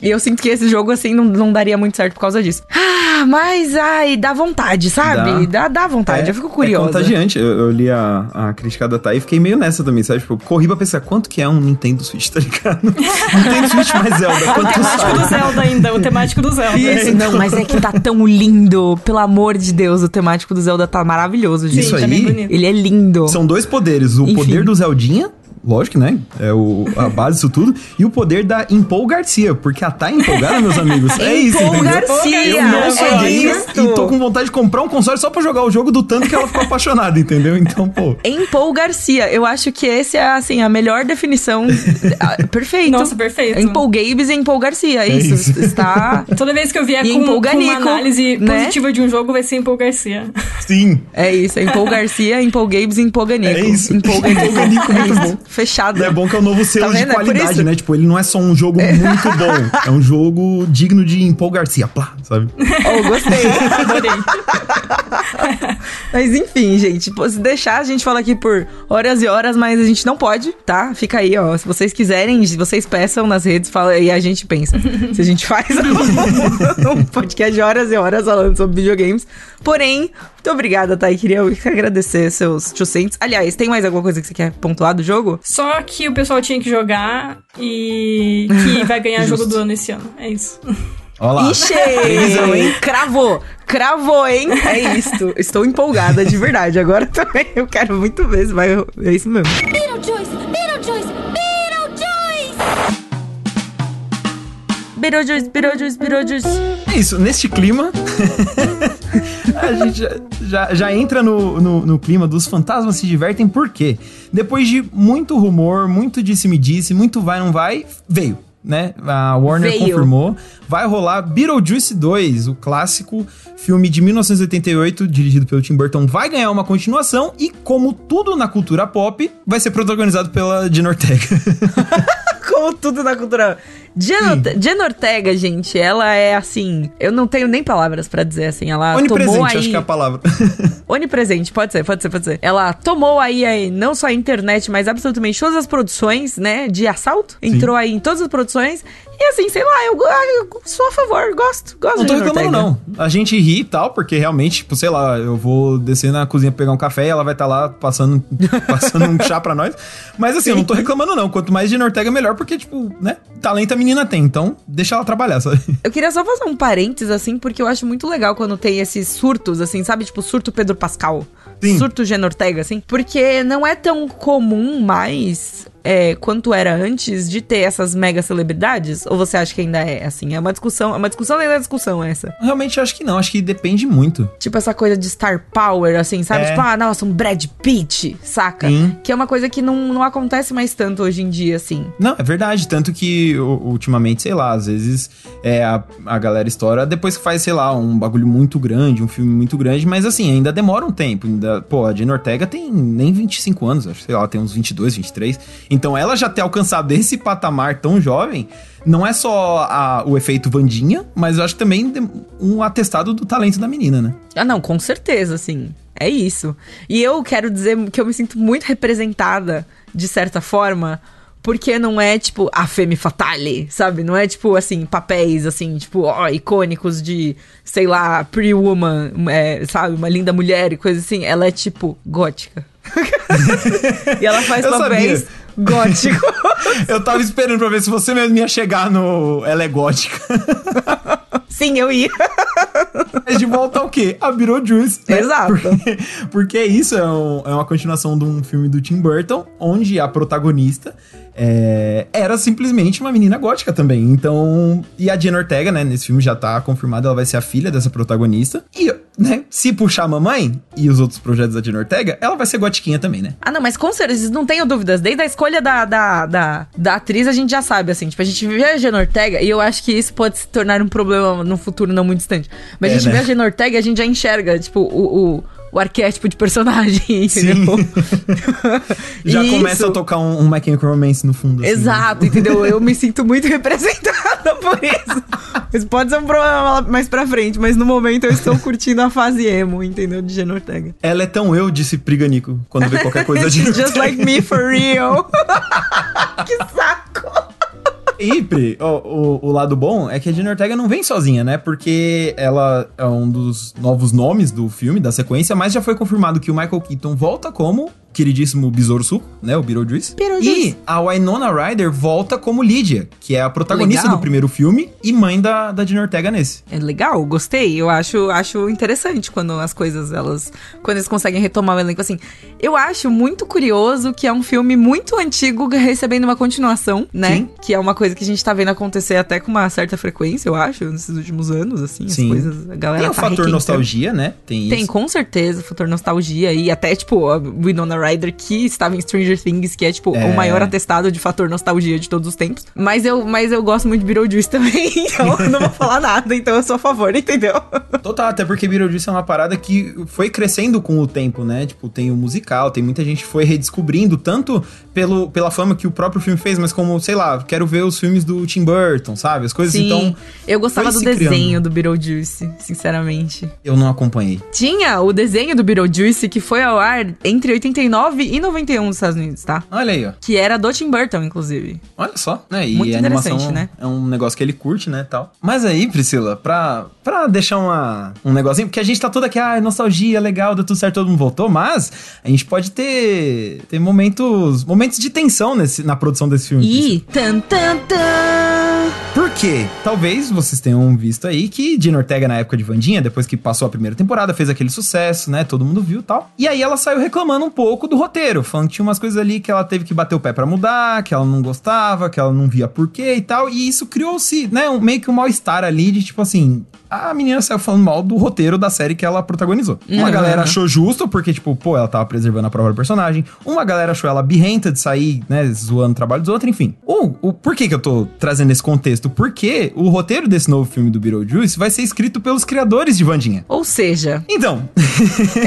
E eu sinto que esse jogo, assim, não, não daria muito certo por causa disso. Ah, mas, ai, dá vontade, sabe? Dá, dá vontade, eu fico curiosa. É contagiante. Eu, eu li a, a crítica da Thay e fiquei meio nessa também, sabe? Tipo, eu corri pra pensar quanto que é um Nintendo Switch, tá ligado? Nintendo Switch mais Zelda, O quanto temático do? Zelda ainda, o temático do Zelda. Isso, não, mas é que tá tão lindo. Pelo amor de Deus, o temático do Zelda tá maravilhoso, gente. Isso aí bonito. Ele é lindo. São dois poderes. O Enfim. poder do Zeldinha, lógico, né? É o, a base disso tudo. E o poder da Impol Garcia, porque a é empolgada, meus amigos. É isso, Impol entendeu? Garcia, Eu não sou é gamer e tô com vontade de comprar um console só pra jogar o jogo do tanto que ela ficou apaixonada, entendeu? Então, pô... Em Paul Garcia, eu acho que esse é, assim, a melhor definição. Ah, Perfeito. Nossa, perfeito. Em Paul Gabes e em Paul Garcia. Isso, isso. está. Toda vez que eu vier com, com empolganico, uma análise né? positiva de um jogo, vai ser em Paul Garcia. Sim. É isso, é em Paul Garcia, em Paul Gabes e em Paul Ganico. É isso. Empolganico, muito É isso. bom. Fechado. É bom que é o novo selo Tá de? É qualidade, isso. né? Tipo, ele não é só um jogo muito bom. É um jogo digno de Impol Garcia, plá, sabe? Oh, gostei. Adorei. Mas enfim, gente, se deixar, a gente fala aqui por horas e horas, mas a gente não pode, tá? Fica aí, ó. Se vocês quiserem, se vocês peçam nas redes, fala e a gente pensa. se a gente faz um podcast de horas e horas falando sobre videogames. Porém, muito obrigada, Thay. Queria agradecer seus 200. Aliás, tem mais alguma coisa que você quer pontuar do jogo? Só que o pessoal tinha que jogar e que vai ganhar jogo do ano esse ano. É isso. Olha lá. Ixi! Previsão, hein? Cravou! Cravou, hein? É isto. Estou empolgada, de verdade. Agora também eu quero muito ver se vai. É isso mesmo. Beetlejuice! Beetlejuice, Beetlejuice, Beetlejuice. É isso, neste clima, a gente já, já, já entra no, no, no clima dos fantasmas se divertem, por quê? Depois de muito rumor, muito disse-me-disse, muito vai, não vai, veio. Né? A Warner Veio. confirmou. Vai rolar Beetlejuice 2, o clássico filme de 1988, dirigido pelo Tim Burton, vai ganhar uma continuação e, como tudo na cultura pop, vai ser protagonizado pela Gina Ortega. Como tudo na cultura. Jen, Orte- Jen Ortega, gente, ela é assim. Eu não tenho nem palavras pra dizer assim. Ela tomou Onipresente, aí. acho que é a palavra. Onipresente, pode ser, pode ser, pode ser. Ela tomou aí, aí não só a internet, mas absolutamente todas as produções, né, de assalto. Entrou aí em todas as produções. E assim, sei lá, eu, eu sou a favor, gosto, gosto Não de tô reclamando, não. A gente ri e tal, porque realmente, tipo, sei lá, eu vou descer na cozinha pegar um café e ela vai estar lá passando, passando um chá pra nós. Mas assim, eu não tô reclamando, não. Quanto mais Gina Ortega, melhor, porque, tipo, né? Talento a menina tem, então deixa ela trabalhar, sabe? Eu queria só fazer um parênteses, assim, porque eu acho muito legal quando tem esses surtos, assim, sabe? Tipo, surto Pedro Pascal. Sim. Surto Jen Ortega, assim. Porque não é tão comum mais é, quanto era antes de ter essas mega celebridades? Ou você acha que ainda é assim? É uma discussão, é uma discussão dentro da discussão essa. Realmente acho que não, acho que depende muito. Tipo essa coisa de star power, assim, sabe? É. Tipo, ah, nossa, um Brad Pitt, saca? Sim. Que é uma coisa que não, não acontece mais tanto hoje em dia, assim. Não, é verdade. Tanto que ultimamente, sei lá, às vezes é, a, a galera estoura depois que faz, sei lá, um bagulho muito grande, um filme muito grande, mas assim, ainda demora um tempo. Ainda, pô, a Jenna Ortega tem nem 25 anos, acho, sei lá, tem uns 22, 23. Então ela já ter alcançado esse patamar tão jovem, não é só a- o efeito Vandinha, mas eu acho também um atestado do talento da menina, né? Ah, não, com certeza, assim. É isso. E eu quero dizer que eu me sinto muito representada, de certa forma, porque não é, tipo, a Femme Fatale, sabe? Não é, tipo, assim, papéis, assim, tipo, ó, icônicos de, sei lá, Pretty Woman, é, sabe? Uma linda mulher e coisa assim. Ela é, tipo, gótica. e ela faz Eu papéis sabia. Góticos. Eu tava esperando pra ver se você mesmo ia chegar no Ela é Gótica. Sim, eu ia. Mas de volta ao quê? A Beetlejuice. né? Exato. Porque, porque isso é, um- é uma continuação de um filme do Tim Burton, onde a protagonista é, era simplesmente uma menina gótica também. Então, e a Jenna Ortega, né, nesse filme já tá confirmada, ela vai ser a filha dessa protagonista. E, né, se puxar a mamãe e os outros projetos da Jenna Ortega, ela vai ser gotiquinha também, né? Ah, não, mas com certeza, não tenho dúvidas. Desde a escolha da, da, da, da atriz, a gente já sabe, assim. Tipo, a gente vê a Jenna Ortega e eu acho que isso pode se tornar um problema no futuro não muito distante. Mas É, a gente né? vê a Jenna Ortega e a gente já enxerga, tipo, o, o, o arquétipo de personagem, entendeu? Já Isso. começa a tocar um, um My Chemical Romance no fundo. assim, né? Exato, entendeu? Eu me sinto muito representada por isso. Isso pode ser um problema mais pra frente, mas no momento eu estou curtindo a fase emo, entendeu? De Jenna Ortega. Ela é tão eu, disse Priganico, quando vê qualquer coisa de Just like me for real. que saco! E, Pri, o, o, o lado bom é que a Jenna Ortega não vem sozinha, né? Porque ela é um dos novos nomes do filme, da sequência, mas já foi confirmado que o Michael Keaton volta como queridíssimo Besouro Suco, né? O Beetlejuice. Beetlejuice. E a Winona Ryder volta como Lydia, que é a protagonista Legal. do primeiro filme e mãe da, da Jenna Ortega nesse. É legal, gostei. Eu acho, acho interessante quando as coisas, elas. Quando eles conseguem retomar o elenco. Assim, eu acho muito curioso que é um filme muito antigo recebendo uma continuação, né? Sim. Que é uma coisa que a gente tá vendo acontecer até com uma certa frequência, eu acho, nesses últimos anos, assim. Sim. As coisas. A galera Tem o tá fator nostalgia, né? Tem, Tem, isso. com certeza, fator nostalgia. E até, tipo, a Winona Ryder, que estava em Stranger Things, que é, tipo, É. o maior atestado de fator nostalgia de todos os tempos. Mas eu, mas eu gosto muito de Beetlejuice também, então não vou falar nada, então eu sou a favor, entendeu? Total, até porque Beetlejuice é uma parada que foi crescendo com o tempo, né? Tipo, tem o musical, tem muita gente que foi redescobrindo, tanto pelo, pela fama que o próprio filme fez, mas como, sei lá, quero ver os filmes do Tim Burton, sabe? As coisas, Sim, então, eu gostava do desenho criando. do Beetlejuice, sinceramente. eu não acompanhei. Tinha o desenho do Beetlejuice que foi ao ar entre 89 e 91 nos Estados Unidos, tá? Olha aí, ó. Que era do Tim Burton, inclusive. Olha só, né? E Muito a animação interessante, né? é um negócio que ele curte, né, tal. Mas aí, Priscila, pra, pra deixar uma, um negocinho, porque a gente tá todo aqui, ah, nostalgia, legal, deu tudo certo, todo mundo voltou, mas a gente pode ter, ter momentos, momentos de tensão nesse, na produção desse filme. E tan tan tan. Por quê? Talvez vocês tenham visto aí que Gina Ortega, na época de Vandinha, depois que passou a primeira temporada, fez aquele sucesso, né? Todo mundo viu e tal. E aí ela saiu reclamando um pouco do roteiro, falando que tinha umas coisas ali que ela teve que bater o pé pra mudar, que ela não gostava, que ela não via porquê e tal. E isso criou-se, né? Um, meio que um mal-estar ali de tipo assim. A menina saiu falando mal do roteiro da série que ela protagonizou. Uma Uhum. galera achou justo, porque, tipo, pô, ela tava preservando a própria personagem. Uma galera achou ela birrenta de sair, né, zoando o trabalho dos outros, enfim. O, o, por que que eu tô trazendo esse contexto? Porque o roteiro desse novo filme do Beetlejuice vai ser escrito pelos criadores de Vandinha. Ou seja, Então,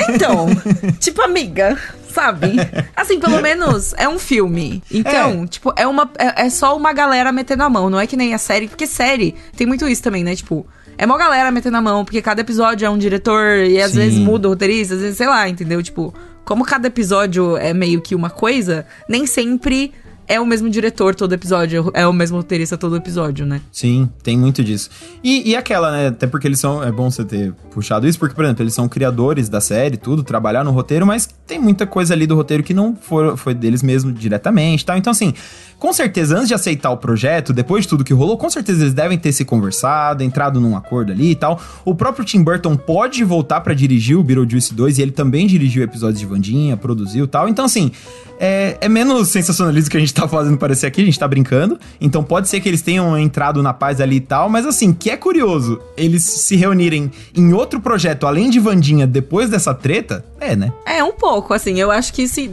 Então, tipo, amiga, sabe? Assim, pelo menos é um filme. Então, tipo, é uma é, é só uma galera metendo a mão, não é que nem a série, porque série tem muito isso também, né? Tipo, é uma galera metendo a mão, porque cada episódio é um diretor e às Sim. vezes muda o roteirista, às vezes, sei lá, entendeu? Tipo, como cada episódio é meio que uma coisa, nem sempre é o mesmo diretor todo episódio, é o mesmo roteirista todo episódio, né? Sim, tem muito disso. E, e aquela, né? Até porque eles são. É bom você ter puxado isso, porque, por exemplo, eles são criadores da série, tudo, trabalhar no roteiro, mas tem muita coisa ali do roteiro que não for, foi deles mesmo diretamente tal. Então, assim, com certeza, antes de aceitar o projeto, depois de tudo que rolou, com certeza eles devem ter se conversado, entrado num acordo ali e tal. O próprio Tim Burton pode voltar pra dirigir o Beetlejuice 2 e ele também dirigiu episódios de Vandinha, produziu e tal. Então, assim, é, é menos sensacionalismo que a gente tá fazendo parecer aqui, a gente tá brincando. Então pode ser que eles tenham entrado na paz ali e tal, mas assim, que é curioso, eles se reunirem em outro projeto além de Vandinha depois dessa treta, é, né? É, um pouco, assim, eu acho que se.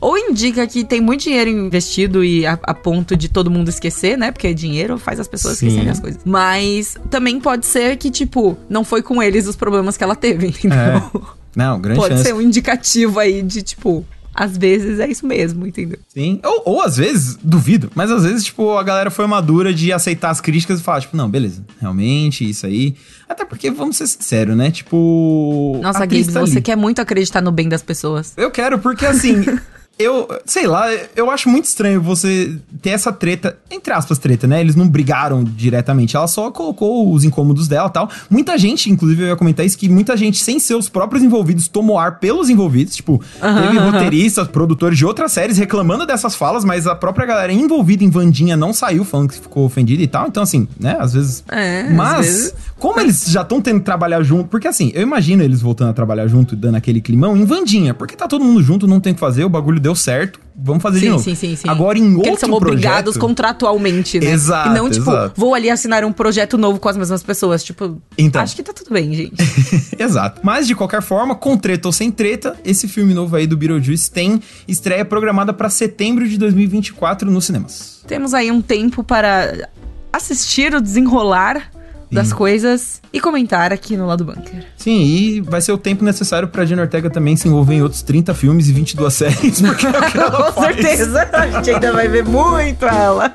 Ou indica que tem muito dinheiro investido e a, a ponto de todo mundo esquecer, né? Porque dinheiro faz as pessoas Sim. esquecerem as coisas. Mas também pode ser que, tipo, não foi com eles os problemas que ela teve, entendeu? É. Não, grande Pode chance. ser um indicativo aí de, tipo, às vezes é isso mesmo, entendeu? Sim. Ou, ou às vezes, duvido, mas às vezes, tipo, a galera foi madura de aceitar as críticas e falar, tipo, não, beleza, realmente, isso aí. Até porque, vamos ser sinceros, né? Tipo. Nossa, Gibbs, tá você quer muito acreditar no bem das pessoas. Eu quero, porque assim. Eu, sei lá, eu acho muito estranho você ter essa treta, entre aspas, treta, né? Eles não brigaram diretamente, ela só colocou os incômodos dela e tal. Muita gente, inclusive, eu ia comentar isso, que muita gente, sem ser os próprios envolvidos, tomou ar pelos envolvidos. Tipo, teve roteiristas, produtores de outras séries reclamando dessas falas, mas a própria galera envolvida em Vandinha não saiu falando que ficou ofendida e tal. Então, assim, né? Às vezes. É, às mas, vezes- como eles já estão tendo que trabalhar junto, porque assim, eu imagino eles voltando a trabalhar junto e dando aquele climão em Vandinha, porque tá todo mundo junto, não tem o que fazer, o bagulho deu certo, vamos fazer de Sim, novo. sim, sim, sim. Agora em Porque outro eles são obrigados projeto, contratualmente, né? Exato, E não, tipo, exato. vou ali assinar um projeto novo com as mesmas pessoas. Tipo, Então. acho que tá tudo bem, gente. Exato. Mas de qualquer forma, com treta ou sem treta, esse filme novo aí do Beetlejuice tem estreia programada pra setembro de 2024 nos cinemas. Temos aí um tempo para assistir o desenrolar das coisas e comentar aqui no lado bunker. Sim, e vai ser o tempo necessário pra Jenna Ortega também se envolver em outros 30 filmes e 22 séries, porque é o que ela Com faz. certeza, a gente ainda vai ver muito ela.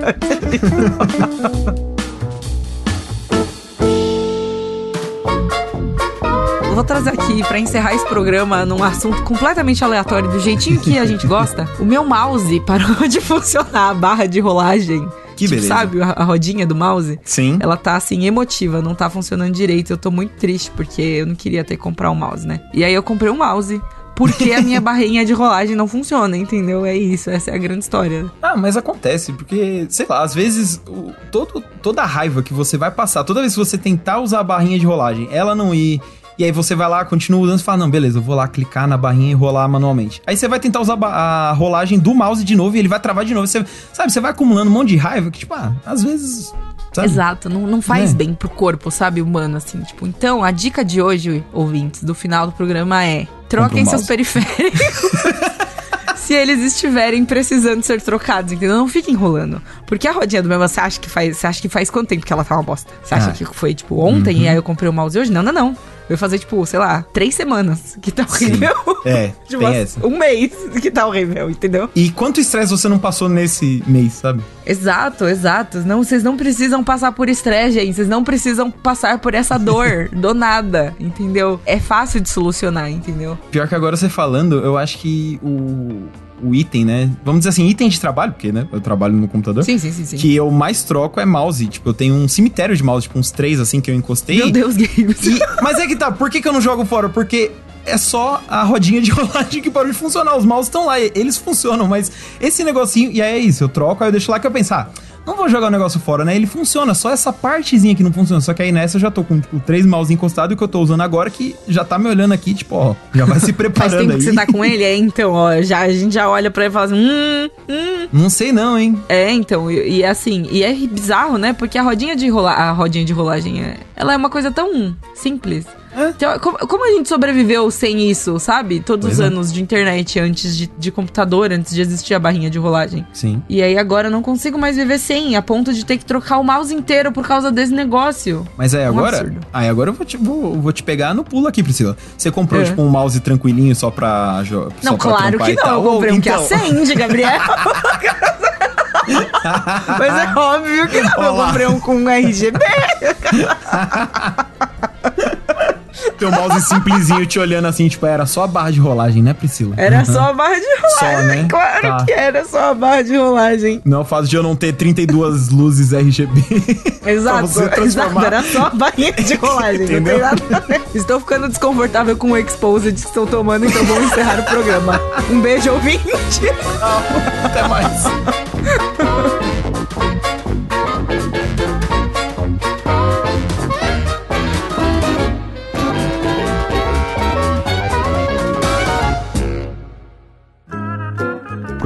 Eu Vou trazer aqui pra encerrar esse programa num assunto completamente aleatório, do jeitinho que a gente gosta. O meu mouse parou de funcionar, a barra de rolagem. Que Tipo, beleza. Sabe, a, rodinha do mouse? Sim. Ela tá assim, emotiva, não tá funcionando direito. Eu tô muito triste porque eu não queria ter que comprar um mouse, né? E aí eu comprei um mouse. Porque a minha barrinha de rolagem não funciona, entendeu? É isso, essa é a grande história. Ah, mas acontece, porque, sei lá, às vezes o- todo, toda a raiva que você vai passar, toda vez que você tentar usar a barrinha de rolagem, ela não ir. E aí você vai lá, continua usando e fala, não, beleza, eu vou lá clicar na barrinha e rolar manualmente. Aí você vai tentar usar a, rolagem do mouse de novo e ele vai travar de novo. Você, sabe, você vai acumulando um monte de raiva que, tipo, ah, às vezes. Sabe? Exato, não, não faz Né? bem pro corpo, sabe, humano, assim. Tipo, então, a dica de hoje, ouvintes, do final do programa é: troquem seus periféricos. Se eles estiverem precisando ser trocados, entendeu? Não fiquem enrolando. Porque a rodinha do meu, você acha que faz. Você acha que faz quanto tempo que ela tá uma bosta? Você acha Ah. que foi, tipo, ontem Uhum. e aí eu comprei o mouse hoje? Não, não, não. Eu ia fazer, tipo, sei lá, três semanas que tá Sim. horrível. É, Tipo, tem essa. um mês que tá horrível, entendeu? E quanto estresse você não passou nesse mês, sabe? Exato, exato. Não, vocês não precisam passar por estresse, gente. Vocês não precisam passar por essa dor do nada, entendeu? É fácil de solucionar, entendeu? Pior que agora você falando, eu acho que o, o item, né? Vamos dizer assim, item de trabalho, porque, né? Eu trabalho no computador. Sim, sim, sim, sim. Que eu mais troco é mouse. Tipo, eu tenho um cemitério de mouse, tipo, uns três assim que eu encostei. Meu Deus, Games. E- mas é que tá, por que, que eu não jogo fora? Porque é só a rodinha de rolagem que parou de funcionar. Os mouse estão lá, eles funcionam, mas esse negocinho, e aí é isso, eu troco, aí eu deixo lá que eu pensar. Não vou jogar o negócio fora, né? Ele funciona, só essa partezinha que não funciona. Só que aí nessa eu já tô com, tipo, três mouse encostados e o que eu tô usando agora que já tá me olhando aqui, tipo, ó, já vai se Faz preparando tempo aí. que você tá com ele? É, então, ó, já, a gente já olha pra ele e fala assim, hum, hum. Não sei não, hein? É, então, e, e assim, e é bizarro, né? Porque a rodinha de rolar, a rodinha de rolagem, é, ela é uma coisa tão simples. Então, como, a gente sobreviveu sem isso, sabe? Todos Pois os é. anos de internet antes de, de computador, antes de existir a barrinha de rolagem. Sim. E aí agora eu não consigo mais viver sem, a ponto de ter que trocar o mouse inteiro por causa desse negócio. Mas aí Um agora. absurdo. aí agora eu vou te, vou, vou te pegar no pulo aqui, Priscila. Você comprou, É. tipo, um mouse tranquilinho só pra. jo- Não, pra claro que não. Eu comprei um que então, acende, Gabriel. Mas é óbvio que não. Eu Olá. comprei um com um RGB. Teu mouse simplesinho te olhando assim, tipo, era só a barra de rolagem, né, Priscila? Era só a barra de rolagem. Só, né? Claro Tá. que era só a barra de rolagem. Não é o fato de eu não ter 32 luzes RGB. Exato, você exato. Era só a barrinha de rolagem. não tem Entendeu? nada a ver. Estou ficando desconfortável com o exposed que estão tomando, então vamos encerrar o programa. Um beijo, ouvinte. Até mais.